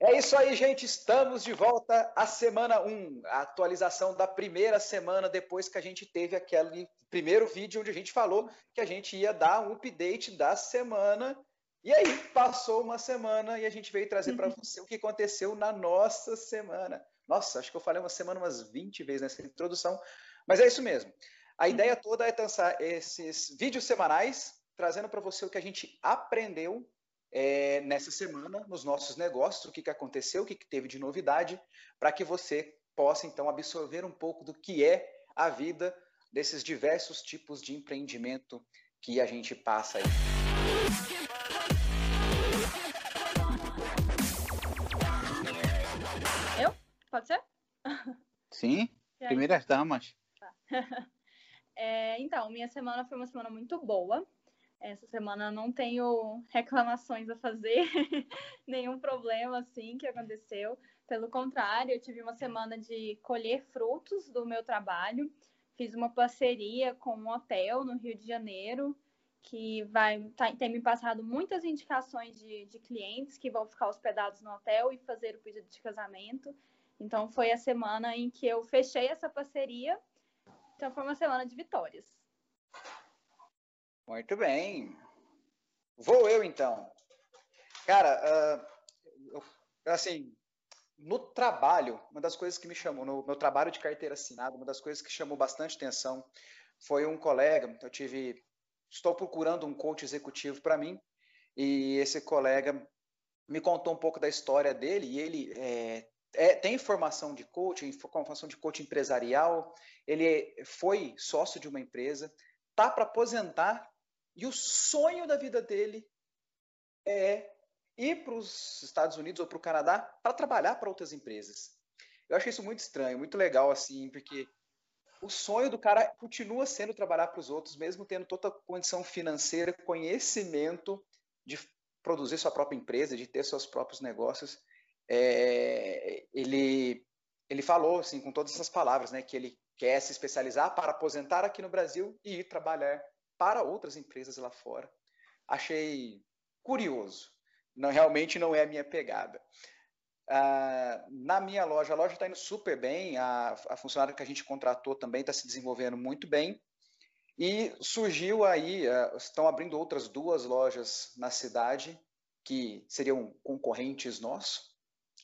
É isso aí, gente. Estamos de volta à semana 1, a atualização da primeira semana depois que a gente teve aquele primeiro vídeo onde a gente falou que a gente ia dar um update da semana. E aí, passou uma semana e a gente veio trazer para uhum. você o que aconteceu na nossa semana. Nossa, acho que eu falei uma semana umas 20 vezes nessa introdução, mas é isso mesmo. A uhum. ideia toda é lançar esses vídeos semanais, trazendo para você o que a gente aprendeu é, nessa semana nos nossos negócios, o que, que aconteceu, o que, que teve de novidade, para que você possa então absorver um pouco do que é a vida desses diversos tipos de empreendimento que a gente passa aí. Eu? Pode ser? Sim, primeiras damas. Tá. É, então, minha semana foi uma semana muito boa. Essa semana não tenho reclamações a fazer, nenhum problema assim que aconteceu. Pelo contrário, eu tive uma semana de colher frutos do meu trabalho. Fiz uma parceria com um hotel no Rio de Janeiro, que vai tá, tem me passado muitas indicações de, de clientes que vão ficar hospedados no hotel e fazer o pedido de casamento. Então, foi a semana em que eu fechei essa parceria. Então, foi uma semana de vitórias. Muito bem. Vou eu então. Cara, uh, assim, no trabalho, uma das coisas que me chamou, no meu trabalho de carteira assinada, uma das coisas que chamou bastante atenção foi um colega. Eu tive, estou procurando um coach executivo para mim e esse colega me contou um pouco da história dele e ele é, é, tem formação de coaching, formação de coaching empresarial. Ele foi sócio de uma empresa, tá para aposentar e o sonho da vida dele é ir para os Estados Unidos ou para o Canadá para trabalhar para outras empresas. Eu acho isso muito estranho, muito legal, assim, porque o sonho do cara continua sendo trabalhar para os outros, mesmo tendo toda a condição financeira, conhecimento de produzir sua própria empresa, de ter seus próprios negócios. É, ele, ele falou, assim, com todas essas palavras, né, que ele quer se especializar para aposentar aqui no Brasil e ir trabalhar para outras empresas lá fora. Achei curioso. Não, realmente não é a minha pegada. Ah, na minha loja, a loja está indo super bem, a, a funcionária que a gente contratou também está se desenvolvendo muito bem. E surgiu aí, uh, estão abrindo outras duas lojas na cidade que seriam concorrentes nossos.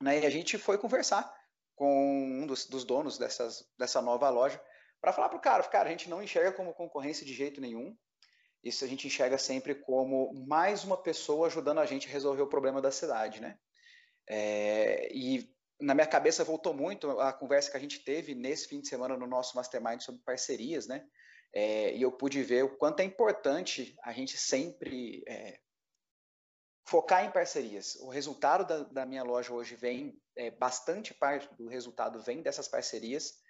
Né? E a gente foi conversar com um dos, dos donos dessas, dessa nova loja para falar para o cara, cara, a gente não enxerga como concorrência de jeito nenhum. Isso a gente enxerga sempre como mais uma pessoa ajudando a gente a resolver o problema da cidade, né? É, e na minha cabeça voltou muito a conversa que a gente teve nesse fim de semana no nosso mastermind sobre parcerias, né? É, e eu pude ver o quanto é importante a gente sempre é, focar em parcerias. O resultado da, da minha loja hoje vem, é, bastante parte do resultado vem dessas parcerias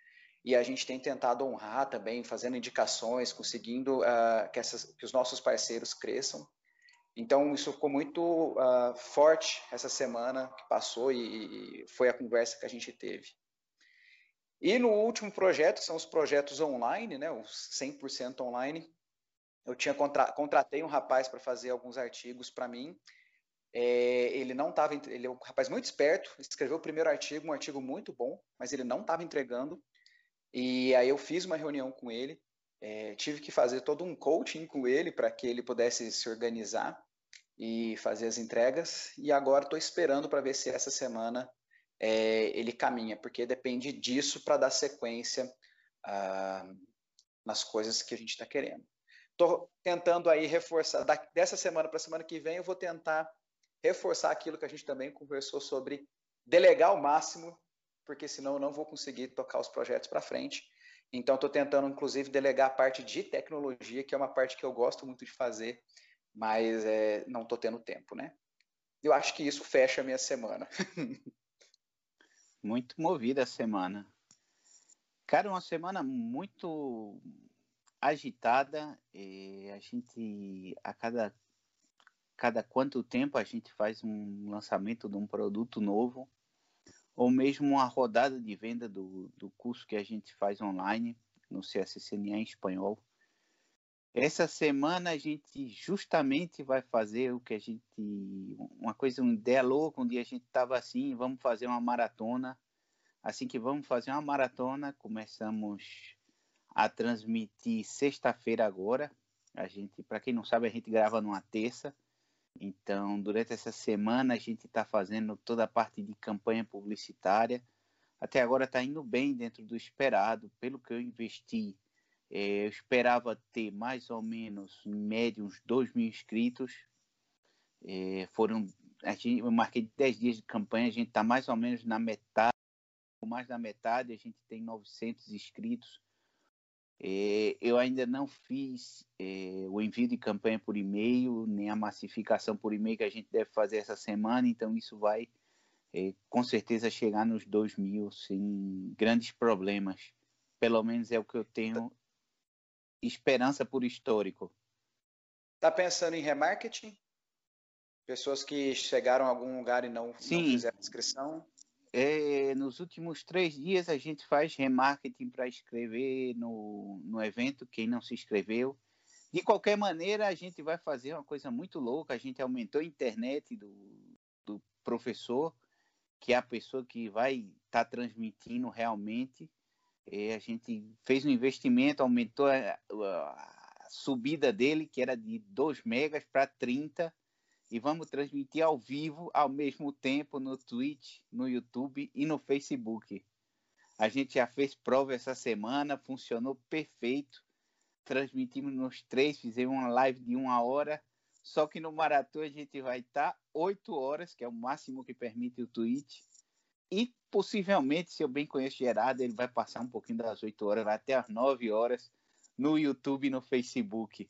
e a gente tem tentado honrar também, fazendo indicações, conseguindo uh, que, essas, que, os nossos parceiros cresçam. Então, isso ficou muito uh, forte essa semana que passou e, e, foi a conversa que a gente teve. E no último projeto, são os projetos online, né, os 100% online. Eu tinha contra, contratei um rapaz para fazer alguns artigos para mim. É, ele não estava, ele é um rapaz muito esperto, escreveu o primeiro artigo, um artigo muito bom, mas ele não estava entregando. E aí eu fiz uma reunião com ele, é, tive que fazer todo um coaching com ele para que ele pudesse se organizar e fazer as entregas. E agora estou esperando para ver se essa semana é, ele caminha, porque depende disso para dar sequência ah, nas coisas que a gente está querendo. Estou tentando aí reforçar, dessa semana para a semana que vem, eu vou tentar reforçar aquilo que a gente também conversou sobre delegar ao máximo porque senão eu não vou conseguir tocar os projetos para frente. Então, estou tentando, inclusive, delegar a parte de tecnologia, que é uma parte que eu gosto muito de fazer, mas é, não estou tendo tempo, né? Eu acho que isso fecha a minha semana. muito movida a semana. Cara, uma semana muito agitada. a gente, a cada, cada quanto tempo, a gente faz um lançamento de um produto novo ou mesmo uma rodada de venda do, do curso que a gente faz online no CSCNA em espanhol. Essa semana a gente justamente vai fazer o que a gente. Uma coisa, uma ideia louca. Um dia a gente estava assim, vamos fazer uma maratona. Assim que vamos fazer uma maratona, começamos a transmitir sexta-feira agora. A gente, para quem não sabe, a gente grava numa terça. Então, durante essa semana a gente está fazendo toda a parte de campanha publicitária. Até agora está indo bem dentro do esperado, pelo que eu investi é, eu esperava ter mais ou menos, em média, uns 2 mil inscritos. É, foram, a gente, eu marquei 10 dias de campanha, a gente está mais ou menos na metade, mais da metade, a gente tem 900 inscritos. É, eu ainda não fiz é, o envio de campanha por e-mail, nem a massificação por e-mail que a gente deve fazer essa semana, então isso vai é, com certeza chegar nos 2 mil sem grandes problemas. Pelo menos é o que eu tenho esperança por histórico. Está pensando em remarketing? Pessoas que chegaram a algum lugar e não, Sim. não fizeram inscrição? É, nos últimos três dias a gente faz remarketing para escrever no, no evento, quem não se inscreveu. De qualquer maneira, a gente vai fazer uma coisa muito louca. A gente aumentou a internet do, do professor, que é a pessoa que vai estar tá transmitindo realmente. É, a gente fez um investimento, aumentou a, a subida dele, que era de 2 megas para 30, e vamos transmitir ao vivo ao mesmo tempo no Twitch, no YouTube e no Facebook. A gente já fez prova essa semana, funcionou perfeito. Transmitimos nos três, fizemos uma live de uma hora. Só que no maratona a gente vai estar oito horas, que é o máximo que permite o Twitch. E possivelmente, se eu bem conheço Gerardo, ele vai passar um pouquinho das 8 horas, vai até as 9 horas no YouTube e no Facebook.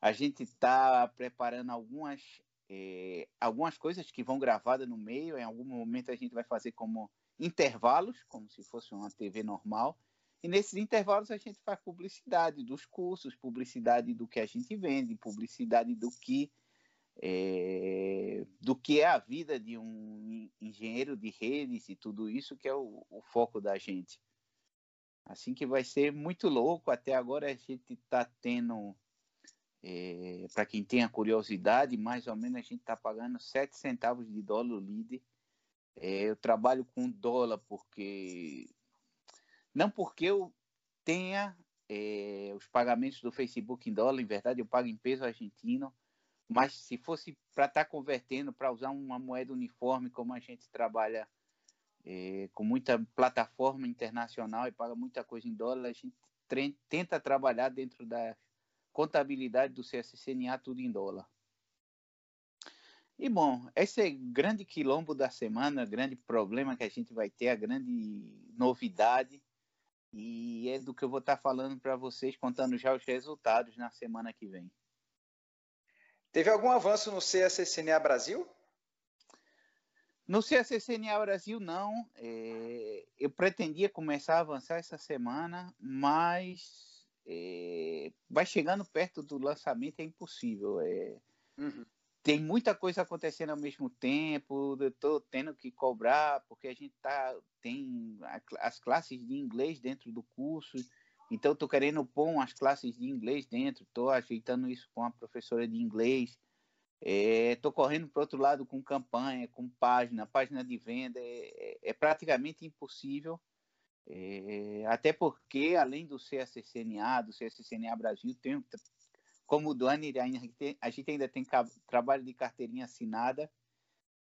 A gente está preparando algumas, é, algumas coisas que vão gravadas no meio. Em algum momento a gente vai fazer como intervalos, como se fosse uma TV normal. E nesses intervalos a gente faz publicidade dos cursos, publicidade do que a gente vende, publicidade do que é, do que é a vida de um engenheiro de redes e tudo isso que é o, o foco da gente. Assim que vai ser muito louco. Até agora a gente está tendo, é, para quem tem a curiosidade, mais ou menos a gente está pagando 7 centavos de dólar líder. É, eu trabalho com dólar porque. Não porque eu tenha é, os pagamentos do Facebook em dólar, em verdade eu pago em peso argentino, mas se fosse para estar tá convertendo, para usar uma moeda uniforme, como a gente trabalha é, com muita plataforma internacional e paga muita coisa em dólar, a gente tenta trabalhar dentro da contabilidade do CSCNA tudo em dólar. E bom, esse é grande quilombo da semana, grande problema que a gente vai ter, a grande novidade. E é do que eu vou estar falando para vocês, contando já os resultados na semana que vem. Teve algum avanço no CSCNA Brasil? No CSCNA Brasil, não. É, eu pretendia começar a avançar essa semana, mas é, vai chegando perto do lançamento, é impossível. É, uhum. Tem muita coisa acontecendo ao mesmo tempo, eu estou tendo que cobrar, porque a gente tá, tem as classes de inglês dentro do curso, então, estou querendo pôr umas classes de inglês dentro, estou ajeitando isso com a professora de inglês. Estou é, correndo para outro lado com campanha, com página, página de venda. É, é, é praticamente impossível. É, até porque, além do CSCNA, do CSCNA Brasil, tem, como o Duane, a gente ainda tem trabalho de carteirinha assinada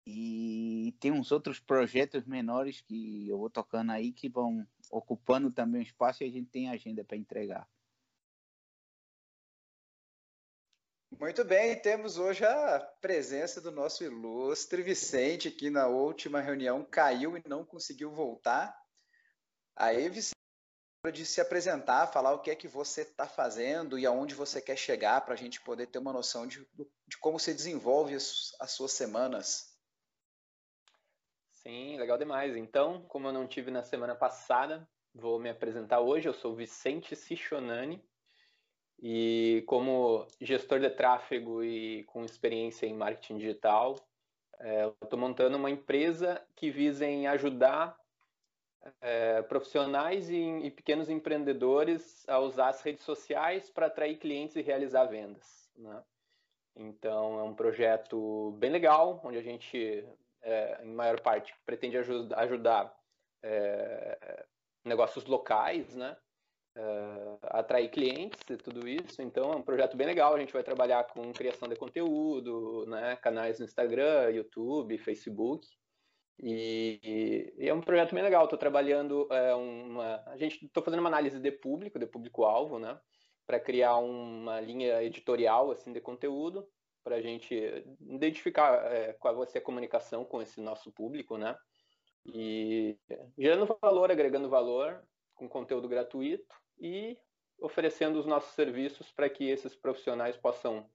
e tem uns outros projetos menores que eu vou tocando aí que vão ocupando também o espaço e a gente tem agenda para entregar. Muito bem, temos hoje a presença do nosso ilustre Vicente, que na última reunião caiu e não conseguiu voltar. Aí, Vicente, de se apresentar, falar o que é que você está fazendo e aonde você quer chegar, para a gente poder ter uma noção de, de como se desenvolve as, as suas semanas. Sim, legal demais. Então, como eu não tive na semana passada, vou me apresentar hoje. Eu sou Vicente Cichonani e como gestor de tráfego e com experiência em marketing digital, é, eu estou montando uma empresa que visa em ajudar é, profissionais e, e, pequenos empreendedores a usar as redes sociais para atrair clientes e realizar vendas. Né? Então, é um projeto bem legal, onde a gente, é, em maior parte, pretende ajudar, é, negócios locais, né? Atrair clientes e tudo isso. Então, é um projeto bem legal. A gente vai trabalhar com criação de conteúdo, né? canais no Instagram, YouTube, Facebook. E, e é um projeto bem legal. Estou trabalhando é, uma. A gente estou fazendo uma análise de público, de público-alvo, né? Para criar uma linha editorial assim de conteúdo para a gente identificar é, qual vai ser a comunicação com esse nosso público, né? E gerando valor, agregando valor com conteúdo gratuito e oferecendo os nossos serviços para que esses profissionais possam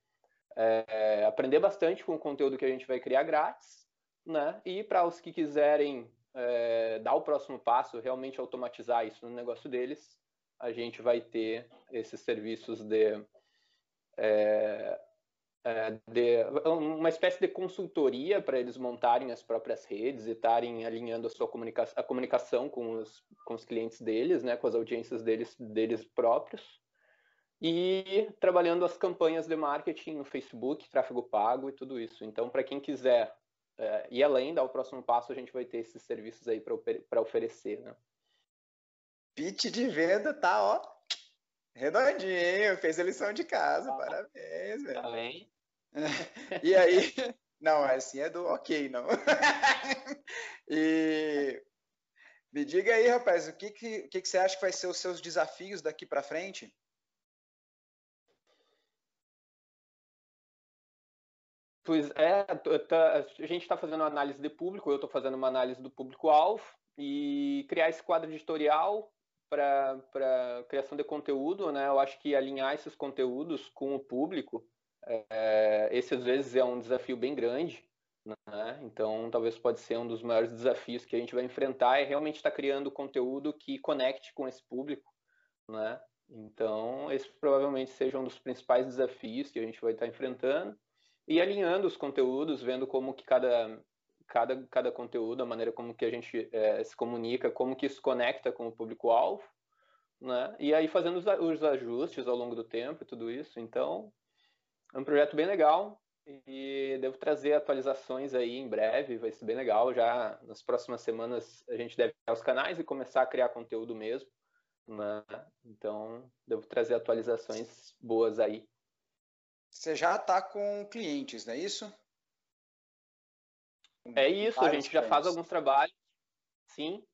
é, aprender bastante com o conteúdo que a gente vai criar grátis, né? E para os que quiserem é, dar o próximo passo, realmente automatizar isso no negócio deles, a gente vai ter esses serviços de, é, de uma espécie de consultoria para eles montarem as próprias redes e estarem alinhando a sua comunicação, a comunicação com os, com os clientes deles, né, com as audiências deles, deles próprios, e trabalhando as campanhas de marketing no Facebook, tráfego pago e tudo isso. Então, para quem quiser é, ir além, dar o próximo passo, a gente vai ter esses serviços aí para oferecer, né? Pitch de venda tá, ó, redondinho, fez a lição de casa, ah, parabéns, velho. Tá bem. e aí, não, assim é do ok, não. e me diga aí, rapaz, o que, que, o que, que você acha que vai ser os seus desafios daqui para frente? Pois é, a gente está fazendo uma análise de público, eu estou fazendo uma análise do público-alvo e criar esse quadro editorial para criação de conteúdo, né? Eu acho que alinhar esses conteúdos com o público, é, esse às vezes é um desafio bem grande, né? Então, talvez pode ser um dos maiores desafios que a gente vai enfrentar é realmente estar tá criando conteúdo que conecte com esse público, né? Então, esse provavelmente seja um dos principais desafios que a gente vai estar tá enfrentando e alinhando os conteúdos, vendo como que cada, cada, cada conteúdo, a maneira como que a gente é, se comunica, como que isso conecta com o público-alvo, né? E aí fazendo os, os ajustes ao longo do tempo e tudo isso. Então, é um projeto bem legal e devo trazer atualizações aí em breve, vai ser bem legal. Já nas próximas semanas a gente deve criar os canais e começar a criar conteúdo mesmo. Né? Então, devo trazer atualizações boas aí você já está com clientes, não é isso? É isso, a gente já faz alguns trabalhos, sim.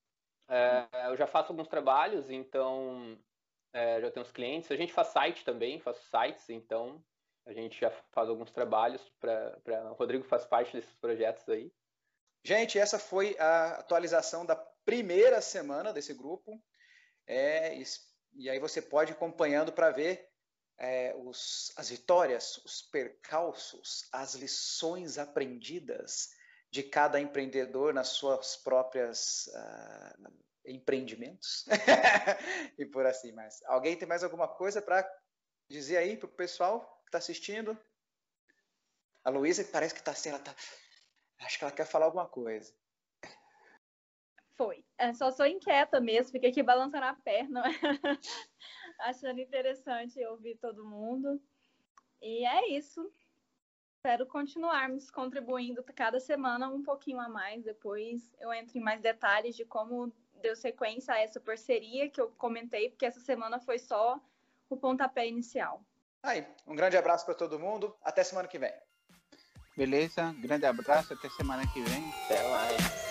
É, eu já faço alguns trabalhos, então é, já temos clientes. A gente faz site também, faço sites, então a gente já faz alguns trabalhos para. O Rodrigo faz parte desses projetos aí. Gente, essa foi a atualização da primeira semana desse grupo. É, e aí você pode ir acompanhando para ver é, os, as vitórias, os percalços, as lições aprendidas de cada empreendedor nas suas próprias uh, empreendimentos e por assim mais. Alguém tem mais alguma coisa para dizer aí para o pessoal que está assistindo? A Luísa parece que está assim, ela tá, acho que ela quer falar alguma coisa. Foi. É, só sou inquieta mesmo, fiquei aqui balançando a perna. achando interessante ouvir todo mundo. E é isso. Espero continuarmos contribuindo cada semana um pouquinho a mais. Depois eu entro em mais detalhes de como deu sequência a essa parceria que eu comentei, porque essa semana foi só o pontapé inicial. Aí, um grande abraço para todo mundo. Até semana que vem. Beleza? Grande abraço. Até semana que vem. Até mais.